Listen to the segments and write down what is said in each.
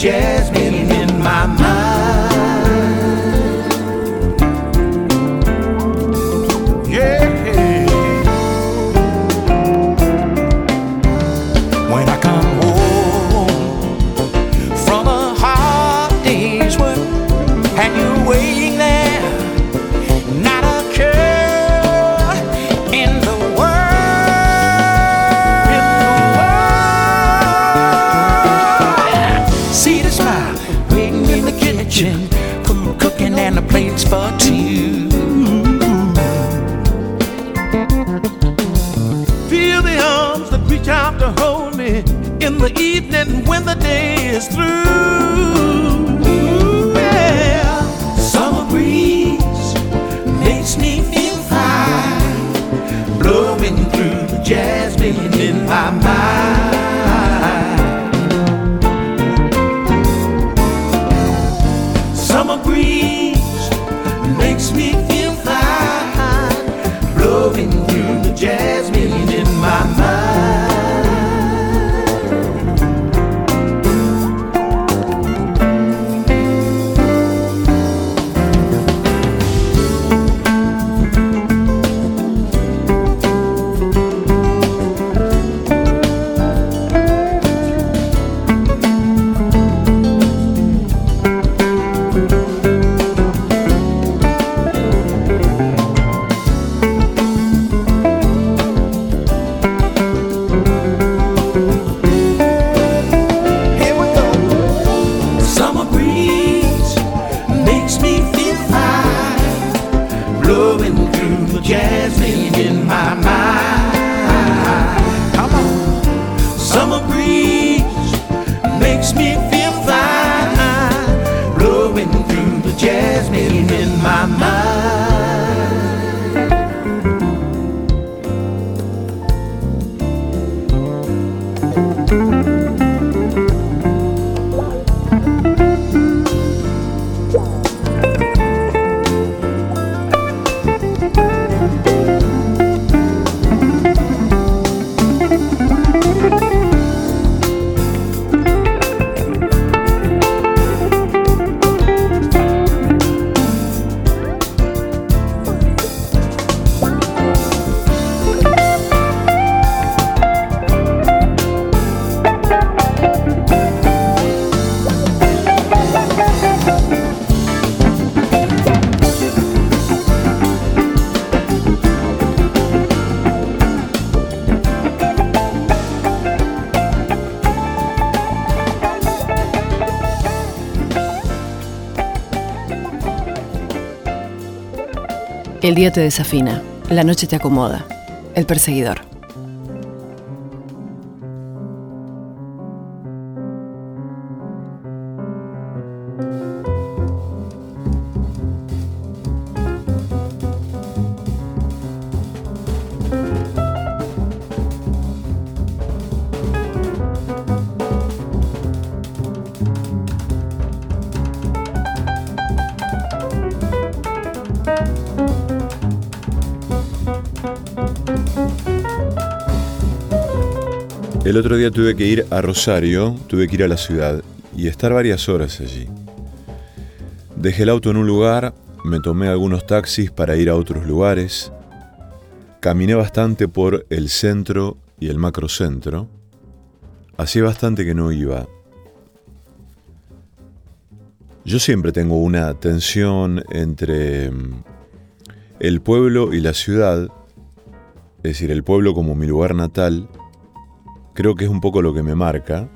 jazz music. día te desafina, la noche te acomoda. El perseguidor. El otro día tuve que ir a Rosario, tuve que ir a la ciudad y estar varias horas allí. Dejé el auto en un lugar, me tomé algunos taxis para ir a otros lugares, caminé bastante por el centro y el macrocentro, hacía bastante que no iba. Yo siempre tengo una tensión entre mm, el pueblo y la ciudad, es decir, el pueblo como mi lugar natal, creo que es un poco lo que me marca,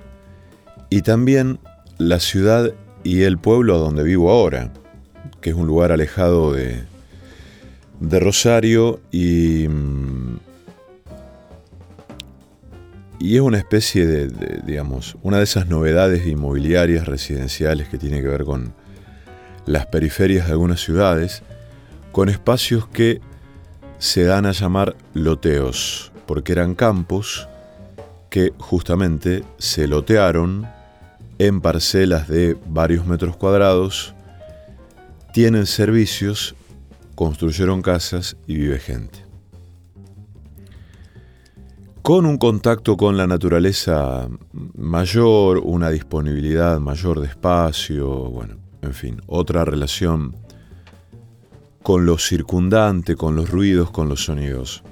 y también la ciudad y el pueblo donde vivo ahora, que es un lugar alejado de, de Rosario y, mm, y es una especie de, de, digamos, una de esas novedades inmobiliarias residenciales que tiene que ver con las periferias de algunas ciudades, con espacios que se dan a llamar loteos, porque eran campos que justamente se lotearon en parcelas de varios metros cuadrados, tienen servicios, construyeron casas y vive gente. Con un contacto con la naturaleza mayor, una disponibilidad mayor de espacio, bueno, en fin, otra relación con lo circundante, con los ruidos, con los sonidos.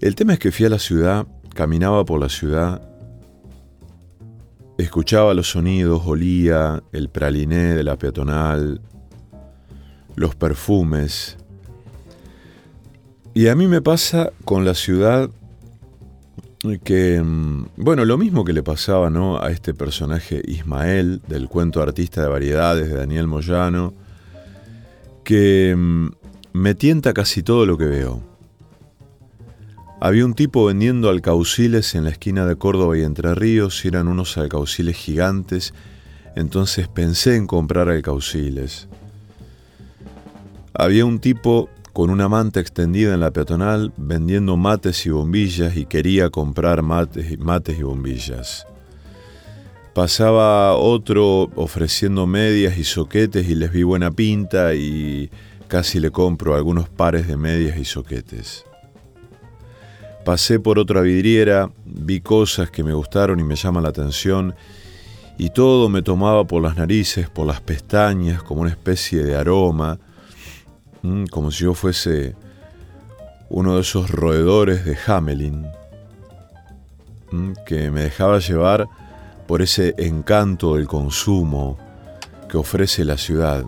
El tema es que fui a la ciudad Caminaba por la ciudad, escuchaba los sonidos, olía el praliné de la peatonal, los perfumes. Y a mí me pasa con la ciudad que, mm, bueno, lo mismo que le pasaba ¿no? a este personaje Ismael del cuento Artista de Variedades de Daniel Moyano, que mm, me tienta casi todo lo que veo. Había un tipo vendiendo alcauciles en la esquina de Córdoba y Entre Ríos y eran unos alcauciles gigantes, entonces pensé en comprar alcauciles. Había un tipo con una manta extendida en la peatonal vendiendo mates y bombillas y quería comprar mates, mates y bombillas. Pasaba otro ofreciendo medias y soquetes y les vi buena pinta y casi le compro algunos pares de medias y soquetes. Pasé por otra vidriera, vi cosas que me gustaron y me llaman la atención, y todo me tomaba por las narices, por las pestañas, como una especie de aroma, como si yo fuese uno de esos roedores de Hamelin, que me dejaba llevar por ese encanto del consumo que ofrece la ciudad,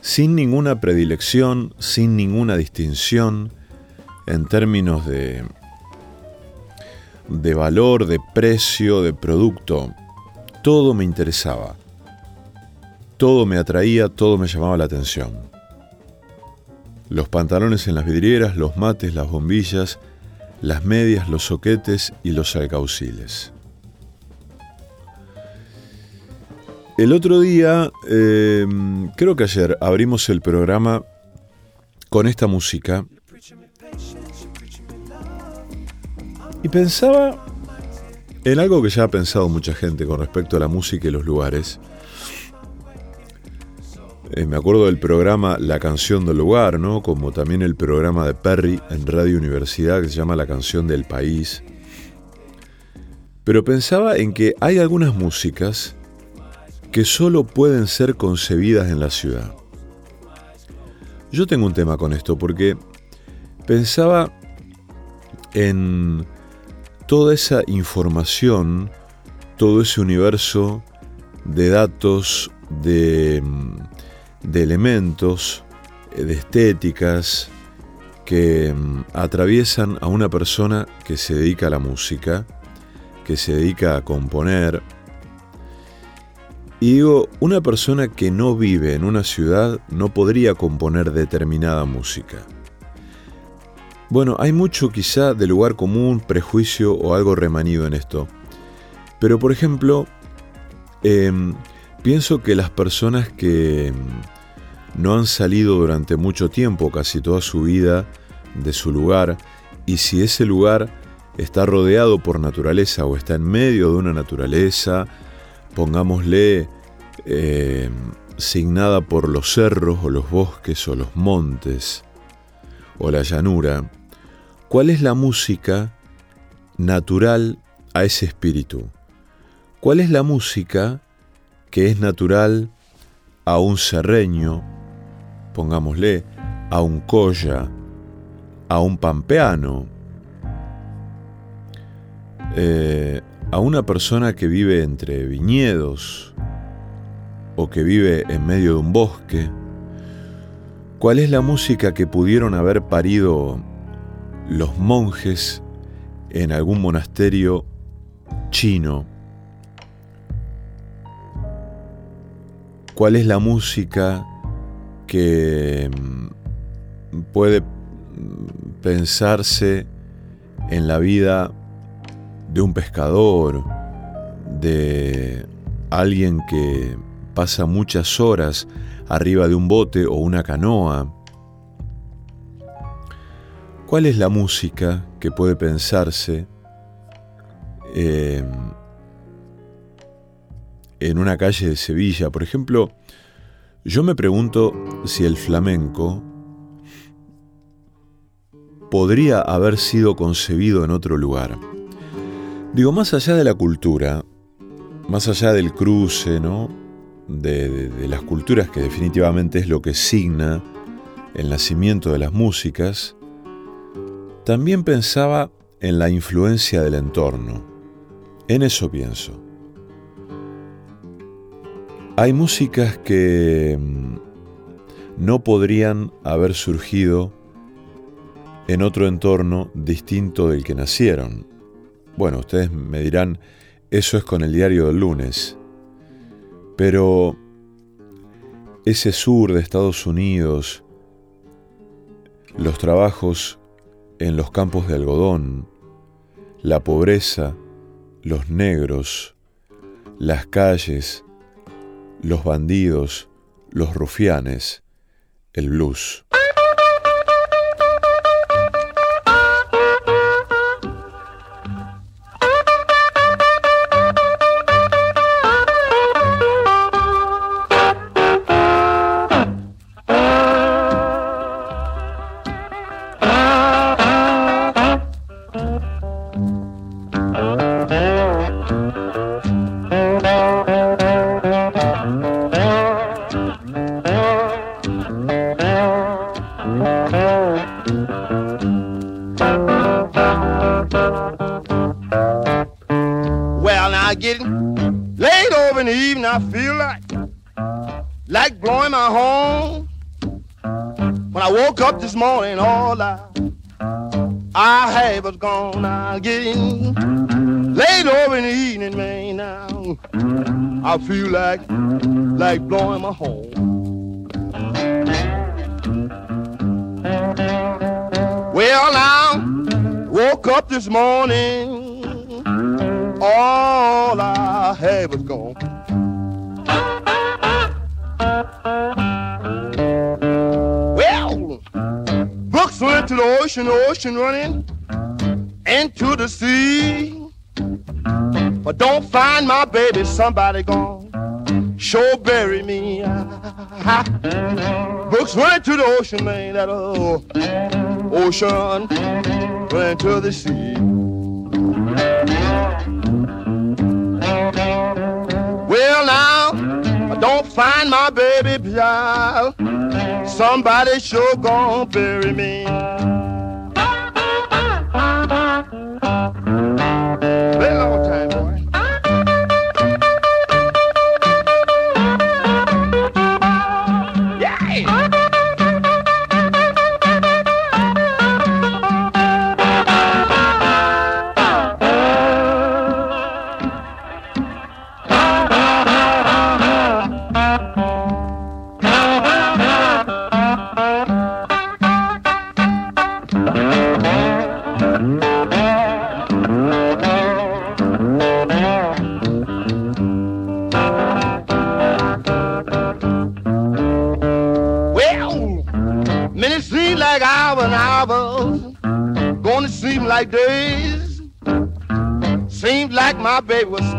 sin ninguna predilección, sin ninguna distinción, en términos de, de valor, de precio, de producto. Todo me interesaba. Todo me atraía, todo me llamaba la atención. Los pantalones en las vidrieras, los mates, las bombillas, las medias, los soquetes y los alcauciles. El otro día, eh, creo que ayer, abrimos el programa con esta música Y pensaba en algo que ya ha pensado mucha gente con respecto a la música y los lugares. Eh, me acuerdo del programa La canción del lugar, ¿no? Como también el programa de Perry en Radio Universidad que se llama La canción del país. Pero pensaba en que hay algunas músicas que solo pueden ser concebidas en la ciudad. Yo tengo un tema con esto porque pensaba en toda esa información, todo ese universo de datos, de, de elementos, eh, de estéticas que mm, atraviesan a una persona que se dedica a la música, que se dedica a componer. Y digo, una persona que no vive en una ciudad no podría componer determinada música. Bueno, hay mucho quizá de lugar común, prejuicio o algo remanido en esto. Pero por ejemplo, em, pienso que las personas que em, no han salido durante mucho tiempo, casi toda su vida, de su lugar, y si ese lugar está rodeado por naturaleza o está en medio de una naturaleza, pongámosle em, signada por los cerros o los bosques o los montes o la llanura, ¿Cuál es la música natural a ese espíritu? ¿Cuál es la música que es natural a un serreño, pongámosle, a un colla, a un pampeano, eh, a una persona que vive entre viñedos o que vive en medio de un bosque? ¿Cuál es la música que pudieron haber parido los monjes en algún monasterio chino? ¿Cuál es la música que mm, puede pensarse en la vida de un pescador, de alguien que pasa muchas horas arriba de un bote o una canoa. ¿Cuál es la música que puede pensarse eh, en una calle de Sevilla? Por ejemplo, yo me pregunto si el flamenco podría haber sido concebido en otro lugar. Digo, más allá de la cultura, más allá del cruce, ¿no? De, las culturas, que definitivamente es lo que signa el nacimiento de las músicas, también pensaba en la influencia del entorno. En eso pienso. Hay músicas que mm, no podrían haber surgido en otro entorno distinto del que nacieron. Bueno, ustedes me dirán, eso es con el diario del lunes. Pero ese sur de Estados Unidos, los trabajos en los campos de algodón, la pobreza, los negros, las calles, los bandidos, los rufianes, el blues. Ocean, running into the sea. But don't find my baby, somebody gone. Sure bury me. Books running to the ocean, man, that oh, ocean running to the sea. Well, now, I don't find my baby, child. Somebody sure gonna bury me.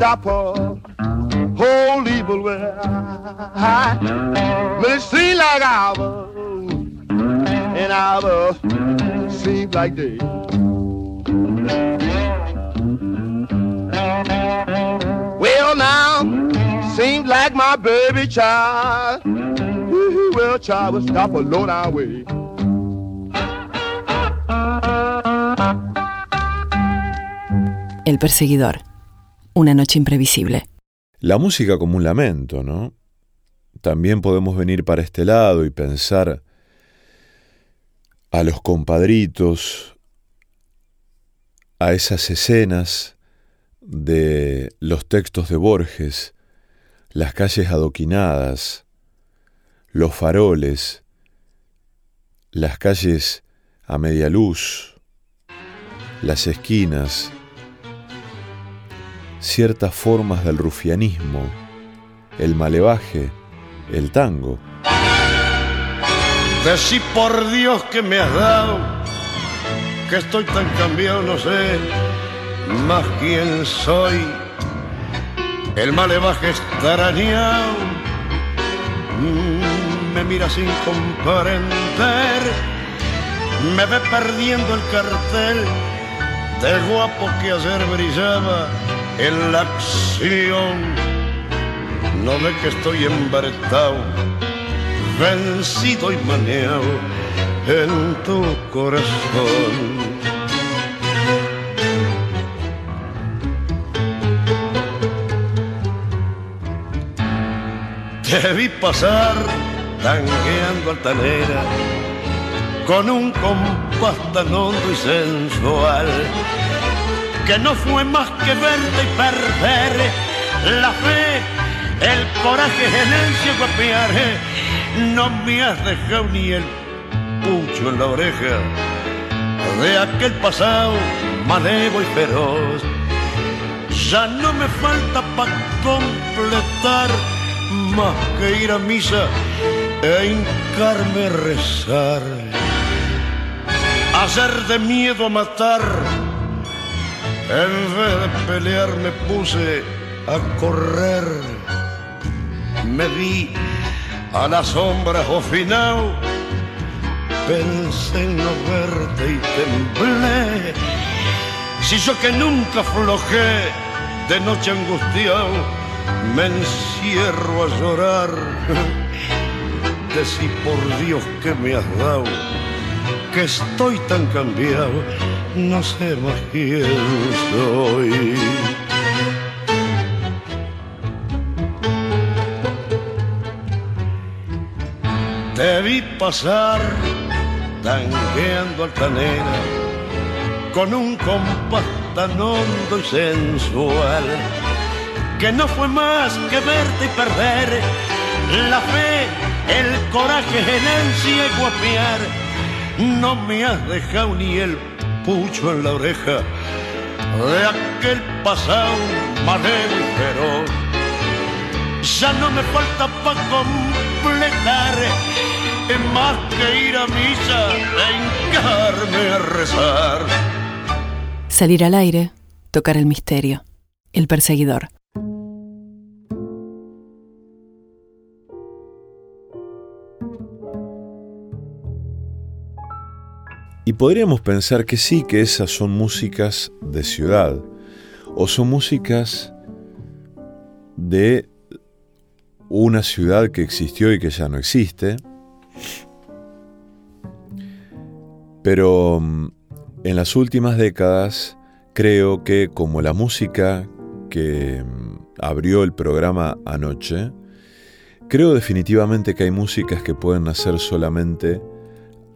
dapper whole evil well. But it seems like hours and hours seem like days. Well now, seems like my baby child. Well, child, will stop alone our way. El perseguidor. Una noche imprevisible. La música como un lamento, ¿no? También podemos venir para este lado y pensar a los compadritos, a esas escenas de los textos de Borges, las calles adoquinadas, los faroles, las calles a media luz, las esquinas, ciertas formas del rufianismo, el malevaje, el tango. Decí por Dios que me has dado, que estoy tan cambiado, no sé más quién soy. El malevaje extrañado mm, me mira sin comprender, me ve perdiendo el cartel de guapo que ayer brillaba en la acción. No ve que estoy embaretado, vencido y maneado en tu corazón. Te vi pasar tangueando altanera con un compás tan hondo y sensual que no fue más que verte y perder la fe, el coraje, el ansia guapear. No me has dejado ni el pucho en la oreja de aquel pasado malevo y feroz. Ya no me falta para completar más que ir a misa e hincarme a rezar. Hacer de miedo matar, en vez de pelear me puse a correr. Me vi a la sombra final, pensé en no verte y temblé. Si yo que nunca flojé de noche angustiado, me encierro a llorar. Decí por Dios que me has dado, que estoy tan cambiado, no sé más quién soy. Te vi pasar tangueando altanera con un compás tan hondo y sensual que no fue más que verte y perder la fe, el coraje, el ansia y guapear. No me has dejado ni el pucho en la oreja de aquel pasado manero y feroz. Ya no me falta para completar es más que ir a misa e hincarme a rezar. Salir al aire, tocar el misterio, el perseguidor. Y podríamos pensar que sí, que esas son músicas de ciudad, o son músicas de una ciudad que existió y que ya no existe. Pero mm, en las últimas décadas creo que como la música que mm, abrió el programa anoche, creo definitivamente que hay músicas que pueden nacer solamente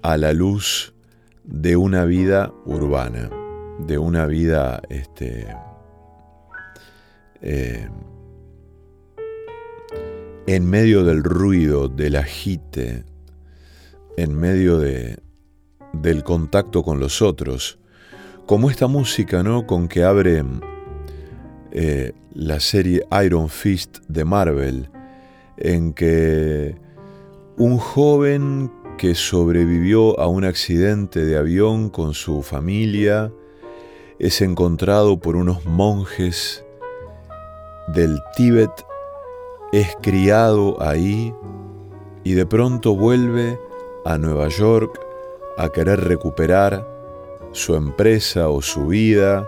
a la luz de una vida urbana, de una vida este, eh, en medio del ruido, del agite, en medio de, del contacto con los otros, como esta música, ¿no? Con que abre eh, la serie Iron Fist de Marvel, en que un joven que sobrevivió a un accidente de avión con su familia, es encontrado por unos monjes del Tíbet, es criado ahí y de pronto vuelve a Nueva York a querer recuperar su empresa o su vida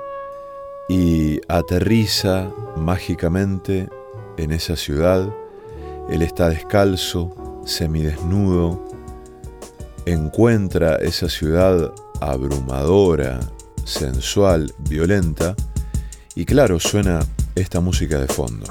y aterriza mágicamente en esa ciudad. Él está descalzo, semidesnudo, encuentra esa ciudad abrumadora, sensual, violenta, y claro, suena esta música de fondo.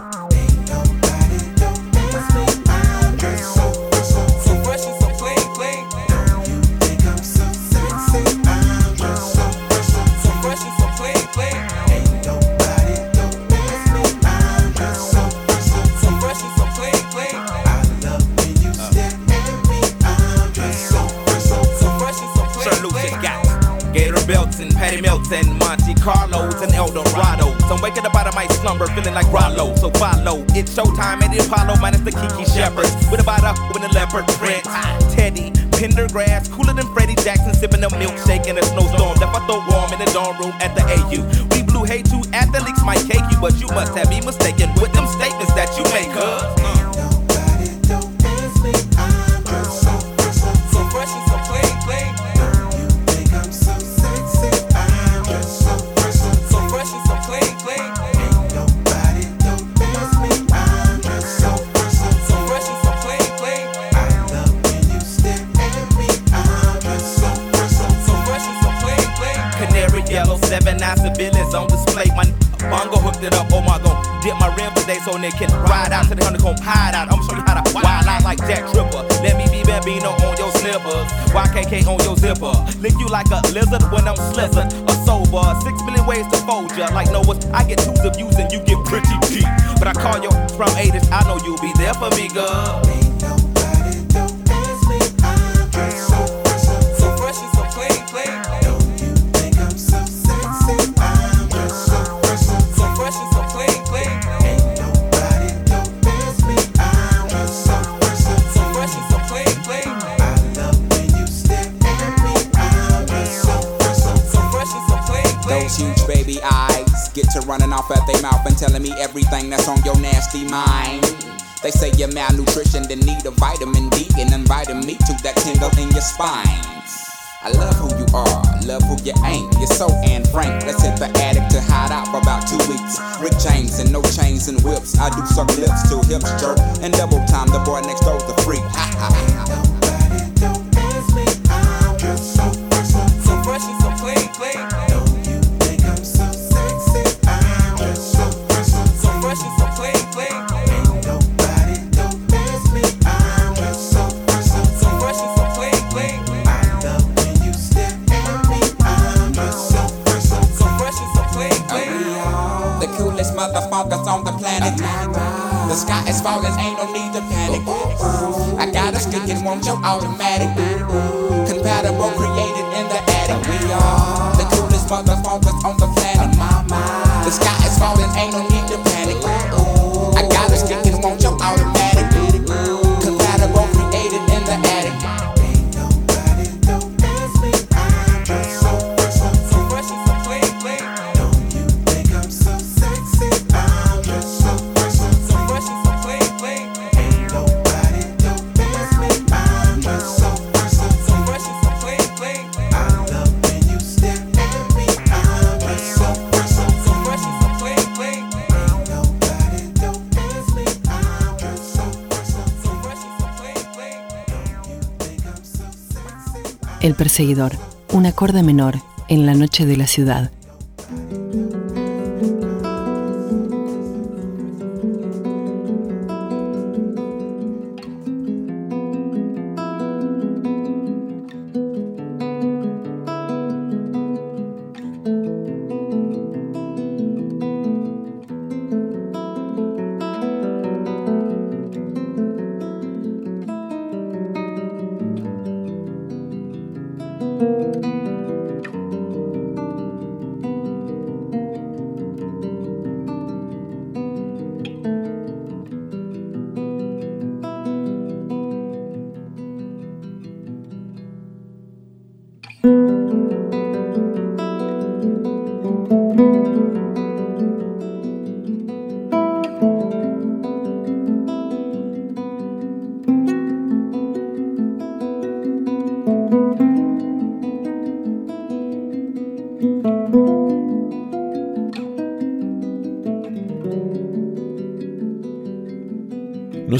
Feeling like Rollo. So follow. It's showtime at the Apollo, minus the Kiki Shepherds. With a bottle with a leopard print. Teddy, Pendergrass, cooler than Freddie Jackson, sipping a milkshake in a snowstorm. Left I throw warm in the dorm room at the AU. We blew hay two athletes might cake you, but you must have me mistaken with them statements that you make, cuz. Oh so they can ride out to the honeycomb hide out. I'ma show you how to wild out like Jack Tripper. Let me be Bambino on your slippers. YKK on your zipper. Lick you like a lizard when I'm slizzard or sober. Six million ways to fold ya. Like Noah's, I get twos of views and you get pretty deep. But I call you from 80s, I know you'll be there for me, girl. Running off at their mouth and telling me everything that's on your nasty mind. They say you're malnutrition, then need a vitamin D, and inviting me to that tingle in your spine. I love who you are, love who you ain't. You're so Anne Frank. Let's hit the attic to hide out for about two weeks. Rick James and no chains and whips. I do suck lips till hips jerk. And double time, the boy next door's the freak. Ha ha ha. your automatic. El perseguidor, un acorde menor en la noche de la ciudad.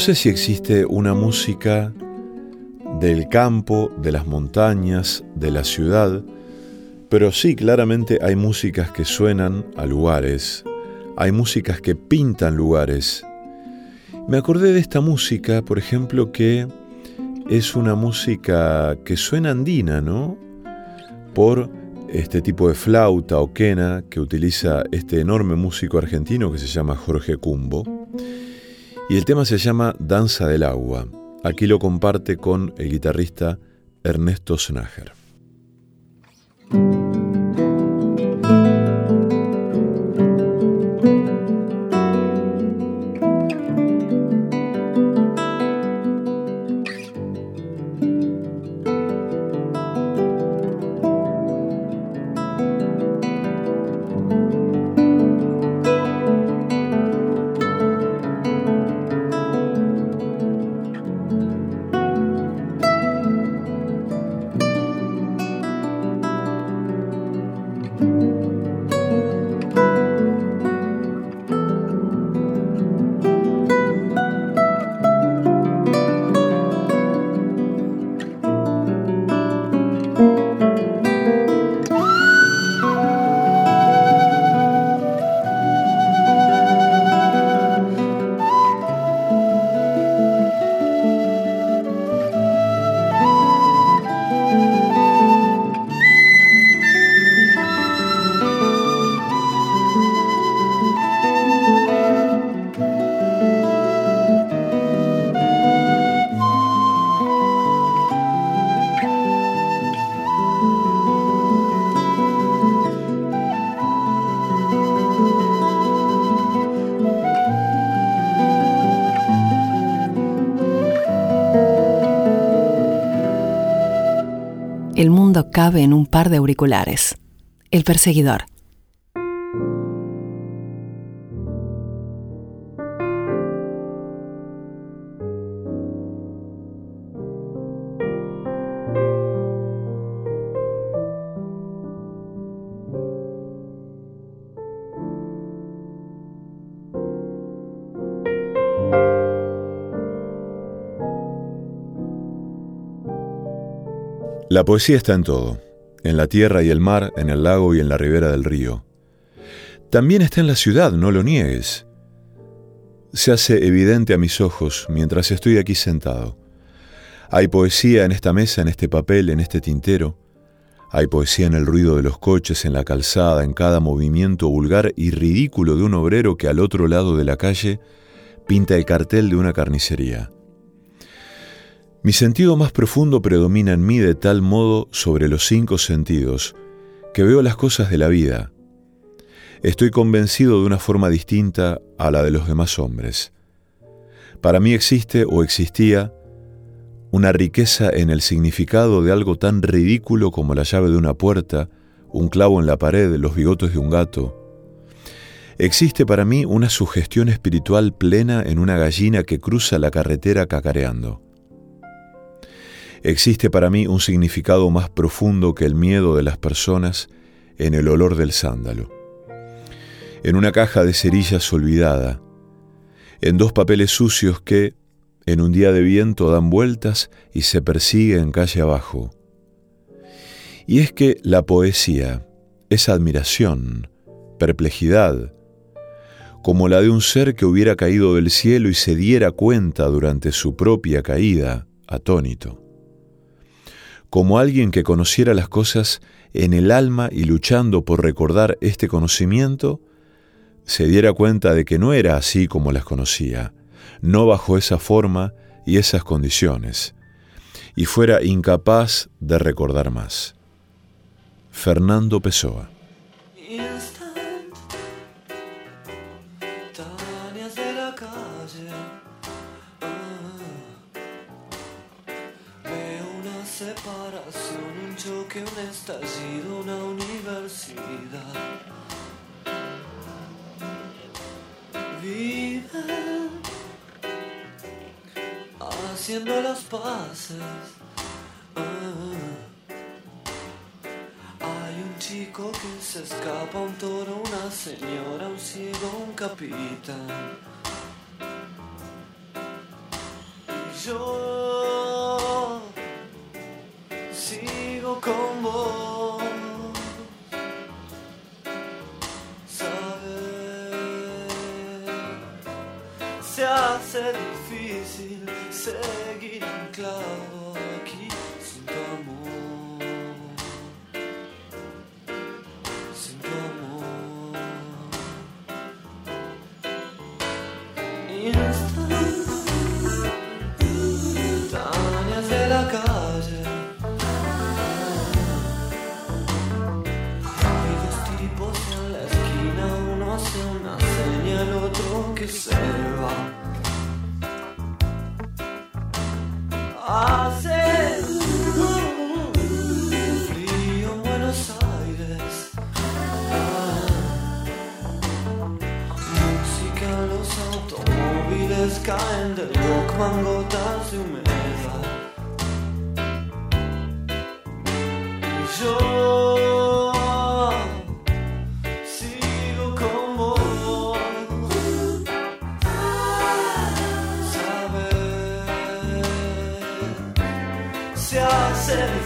Sé si existe una música del campo, de las montañas, de la ciudad, pero sí, claramente hay músicas que suenan a lugares, hay músicas que pintan lugares. Me acordé de esta música, por ejemplo, que es una música que suena andina, ¿no? Por este tipo de flauta o quena que utiliza este enorme músico argentino que se llama Jorge Cumbo. Y el tema se llama Danza del Agua. Aquí lo comparte con el guitarrista Ernesto Snager. Cabe en un par de auriculares. El perseguidor. La poesía está en todo, en la tierra y el mar, en el lago y en la ribera del río. También está en la ciudad, no lo niegues. Se hace evidente a mis ojos mientras estoy aquí sentado. Hay poesía en esta mesa, en este papel, en este tintero. Hay poesía en el ruido de los coches, en la calzada, en cada movimiento vulgar y ridículo de un obrero que al otro lado de la calle pinta el cartel de una carnicería. Mi sentido más profundo predomina en mí de tal modo sobre los cinco sentidos que veo las cosas de la vida. Estoy convencido de una forma distinta a la de los demás hombres. Para mí existe o existía una riqueza en el significado de algo tan ridículo como la llave de una puerta, un clavo en la pared, los bigotes de un gato. Existe para mí una sugestión espiritual plena en una gallina que cruza la carretera cacareando. Existe para mí un significado más profundo que el miedo de las personas en el olor del sándalo. En una caja de cerillas olvidada, en dos papeles sucios que, en un día de viento, dan vueltas y se persiguen calle abajo. Y es que la poesía es admiración, perplejidad, como la de un ser que hubiera caído del cielo y se diera cuenta durante su propia caída, atónito como alguien que conociera las cosas en el alma y luchando por recordar este conocimiento, se diera cuenta de que no era así como las conocía, no bajo esa forma y esas condiciones, y fuera incapaz de recordar más. Fernando Pessoa haciendo las paces. Ah. Hay un chico que se escapa, un toro, una señora, un ciego, un capitán. Se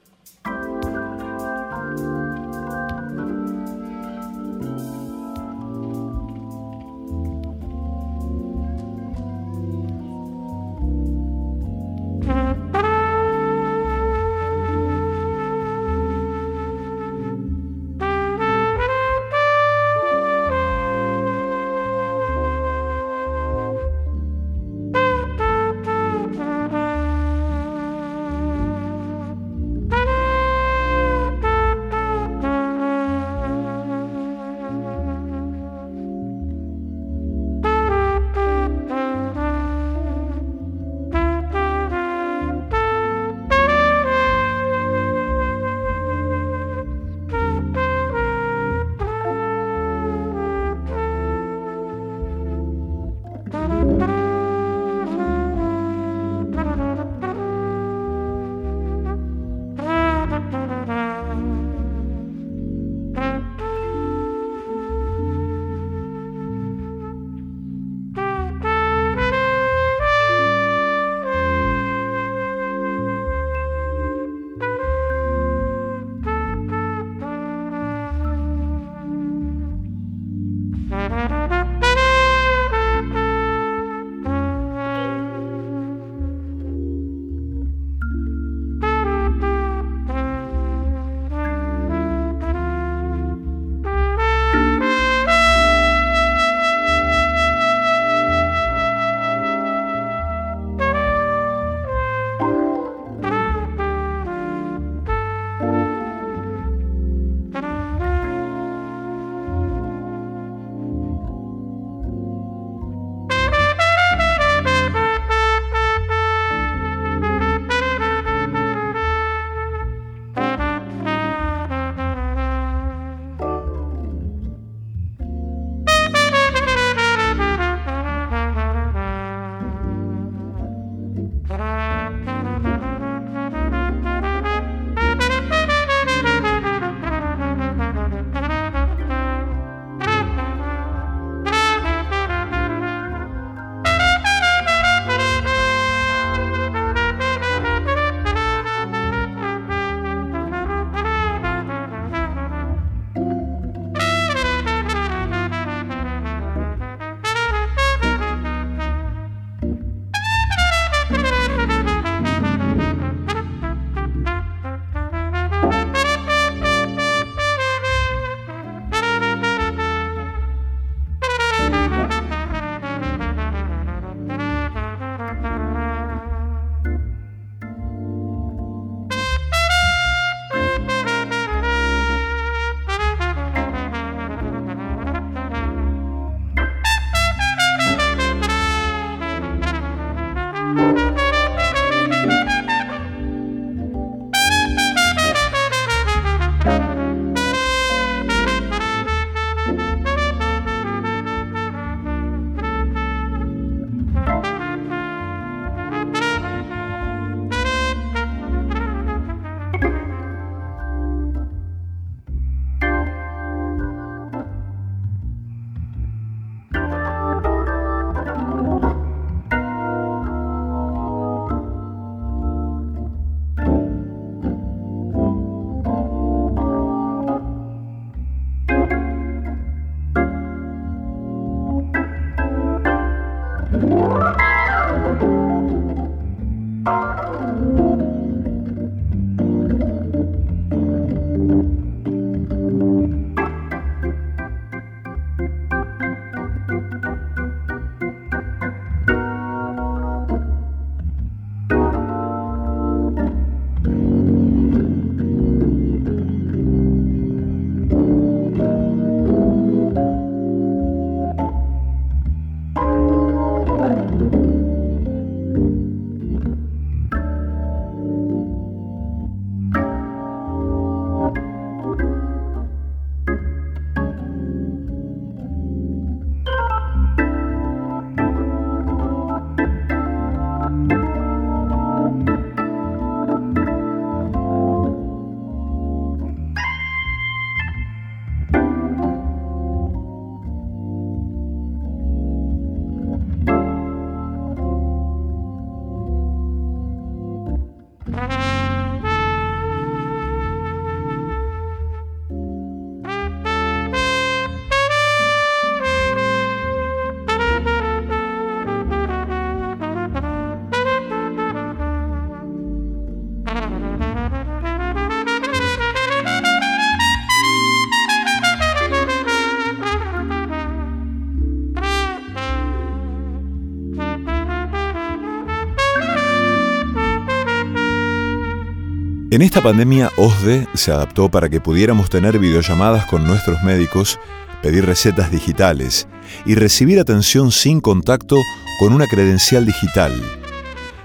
En esta pandemia, OSDE se adaptó para que pudiéramos tener videollamadas con nuestros médicos, pedir recetas digitales y recibir atención sin contacto con una credencial digital.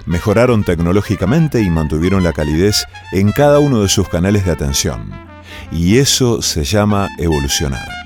Mejoraron tecnológicamente y mantuvieron la calidez en cada uno de sus canales de atención. Y eso se llama evolucionar.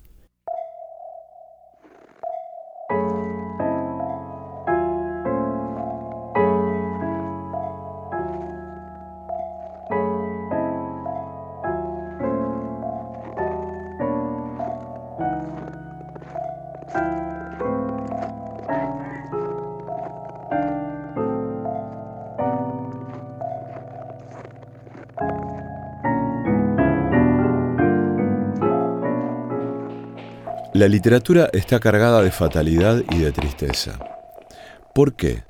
La literatura está cargada de fatalidad y de tristeza. ¿Por qué?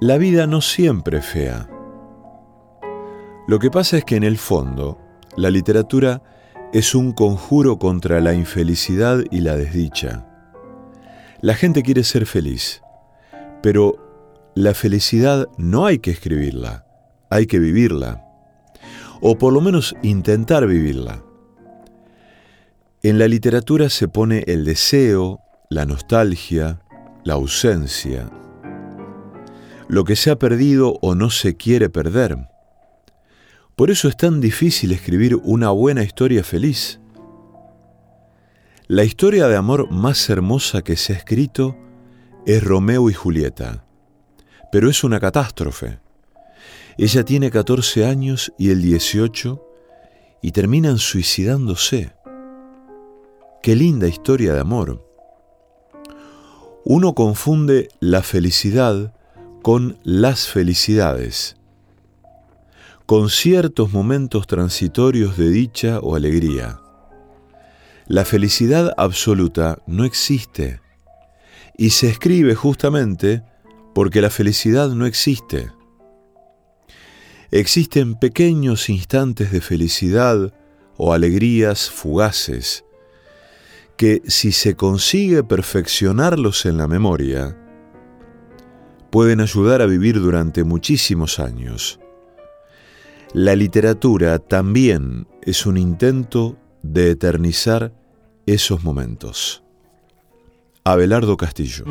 La vida no siempre es fea. Lo que pasa es que en el fondo, la literatura es un conjuro contra la infelicidad y la desdicha. La gente quiere ser feliz, pero la felicidad no hay que escribirla, hay que vivirla, o por lo menos intentar vivirla. En la literatura se pone el deseo, la nostalgia, la ausencia, lo que se ha perdido o no se quiere perder. Por eso es tan difícil escribir una buena historia feliz. La historia de amor más hermosa que se ha escrito es Romeo y Julieta, pero es una catástrofe. Ella tiene 14 años y el 18 y terminan suicidándose. Qué linda historia de amor. Uno confunde la felicidad con las felicidades, con ciertos momentos transitorios de dicha o alegría. La felicidad absoluta no existe y se escribe justamente porque la felicidad no existe. Existen pequeños instantes de felicidad o alegrías fugaces que si se consigue perfeccionarlos en la memoria, pueden ayudar a vivir durante muchísimos años. La literatura también es un intento de eternizar esos momentos. Abelardo Castillo.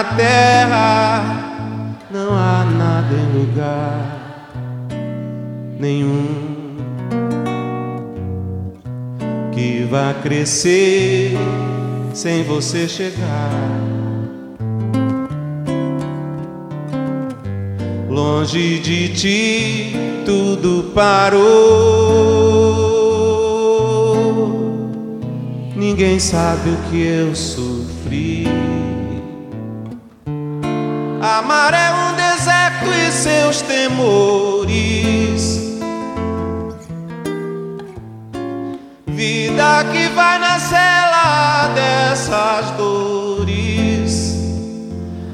Na terra, não há nada em lugar nenhum que vá crescer sem você chegar. Longe de ti tudo parou. Ninguém sabe o que eu sofri. Amar é um deserto e seus temores. Vida que vai na cela dessas dores.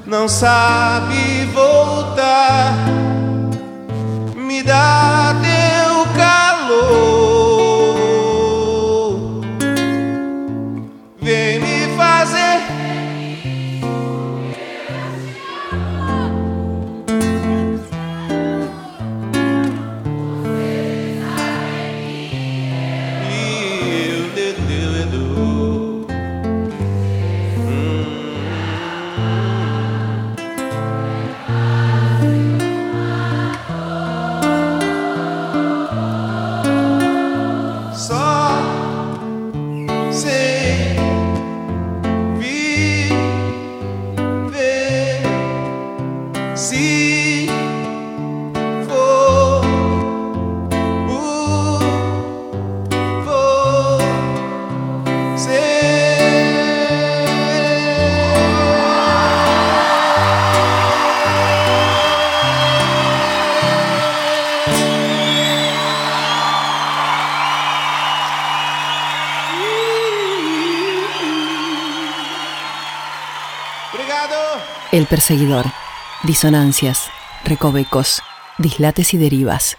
Não sabe voltar me dá El perseguidor. Disonancias, recovecos, dislates y derivas.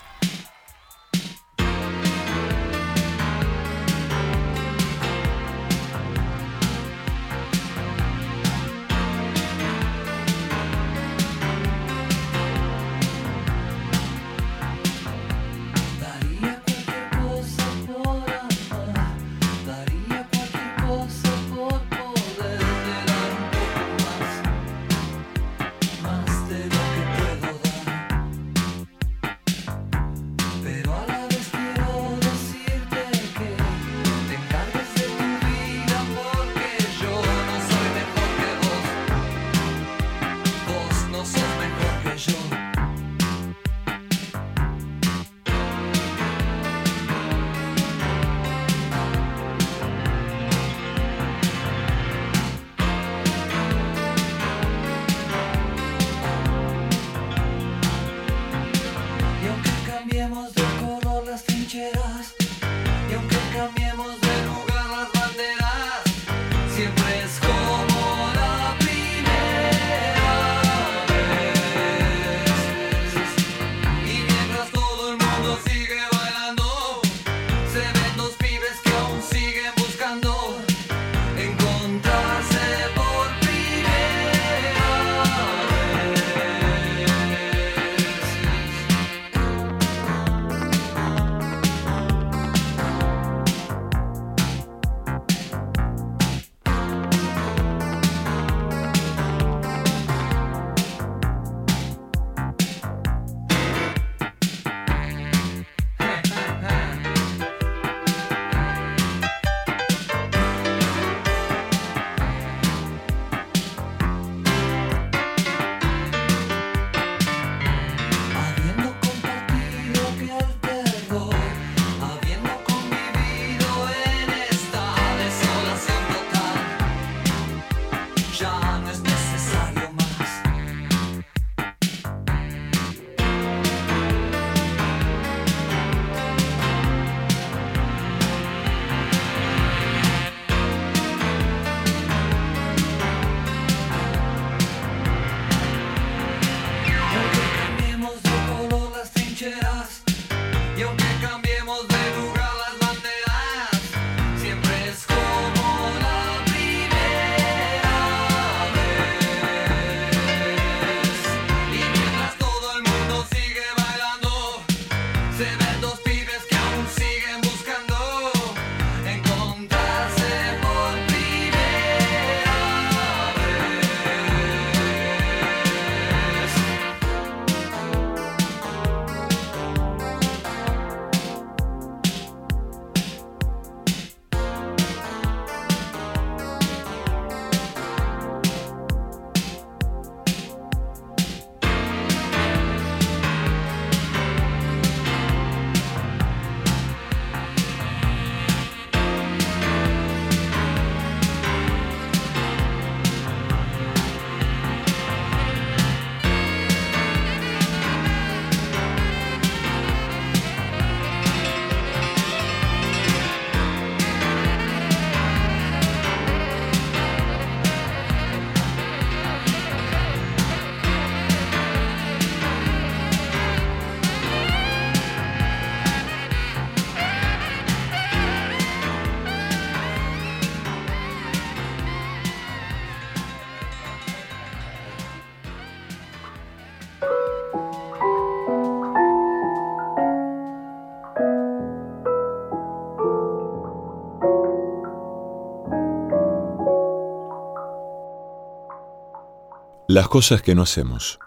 Las cosas que no hacemos.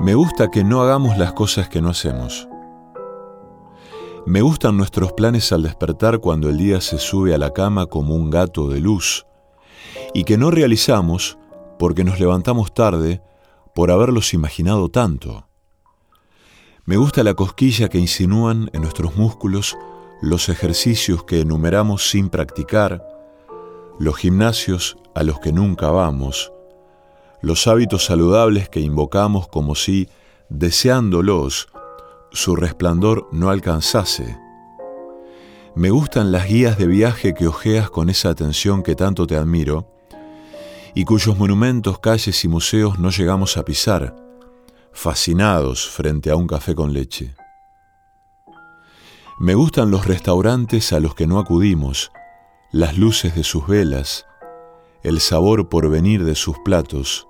Me gusta que no hagamos las cosas que no hacemos. Me gustan nuestros planes al despertar cuando el día se sube a la cama como un gato de luz y que no realizamos porque nos levantamos tarde por haberlos imaginado tanto. Me gusta la cosquilla que insinúan en nuestros músculos los ejercicios que enumeramos sin practicar, los gimnasios a los que nunca vamos, los hábitos saludables que invocamos como si, deseándolos, su resplandor no alcanzase. Me gustan las guías de viaje que ojeas con esa atención que tanto te admiro y cuyos monumentos, calles y museos no llegamos a pisar, fascinados frente a un café con leche. Me gustan los restaurantes a los que no acudimos, las luces de sus velas, el sabor por venir de sus platos.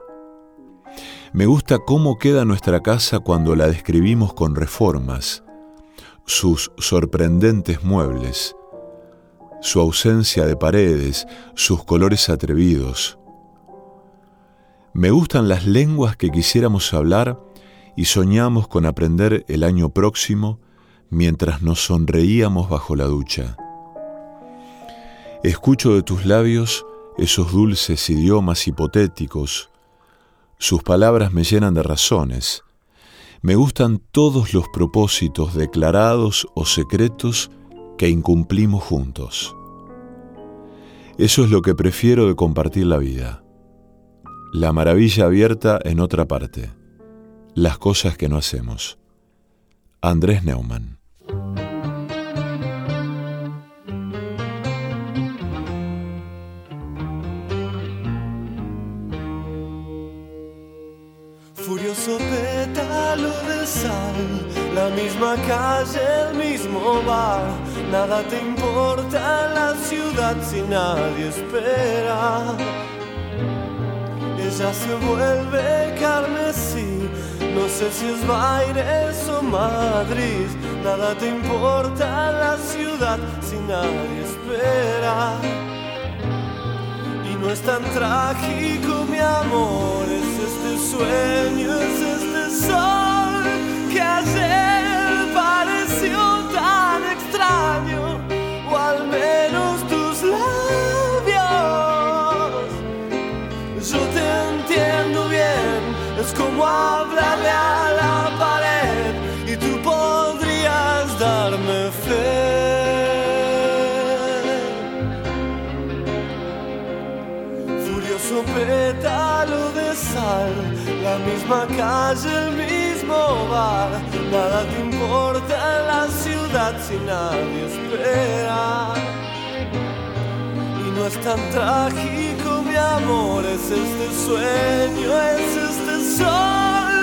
Me gusta cómo queda nuestra casa cuando la describimos con reformas, sus sorprendentes muebles, su ausencia de paredes, sus colores atrevidos. Me gustan las lenguas que quisiéramos hablar y soñamos con aprender el año próximo mientras nos sonreíamos bajo la ducha. Escucho de tus labios esos dulces idiomas hipotéticos, sus palabras me llenan de razones. Me gustan todos los propósitos declarados o secretos que incumplimos juntos. Eso es lo que prefiero de compartir la vida. La maravilla abierta en otra parte. Las cosas que no hacemos. Andrés Neumann. La misma calle, el mismo bar. Nada te importa la ciudad si nadie espera. Ella se vuelve carmesí, no sé si es Baires o Madrid. Nada te importa la ciudad si nadie espera. Y no es tan trágico, mi amor, es este sueño, es este sol que ayer pareció tan extraño, o al menos tus labios. Yo te entiendo bien, es como hablarle a la pared y tú podrías darme fe. Furioso pétalo de sal, la misma calle, el mismo nada te importa en la ciudad si nadie espera. Y no es tan trágico, mi amor, es este sueño, es este sol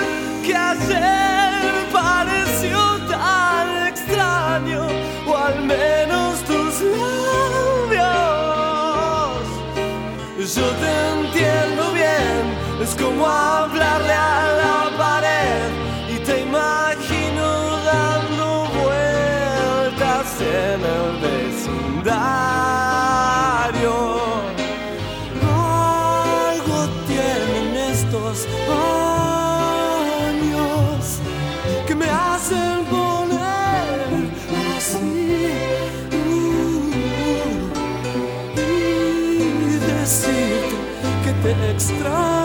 que ayer pareció tan extraño, o al menos tus labios. Yo te entiendo bien, es como hablarle a la te extraño.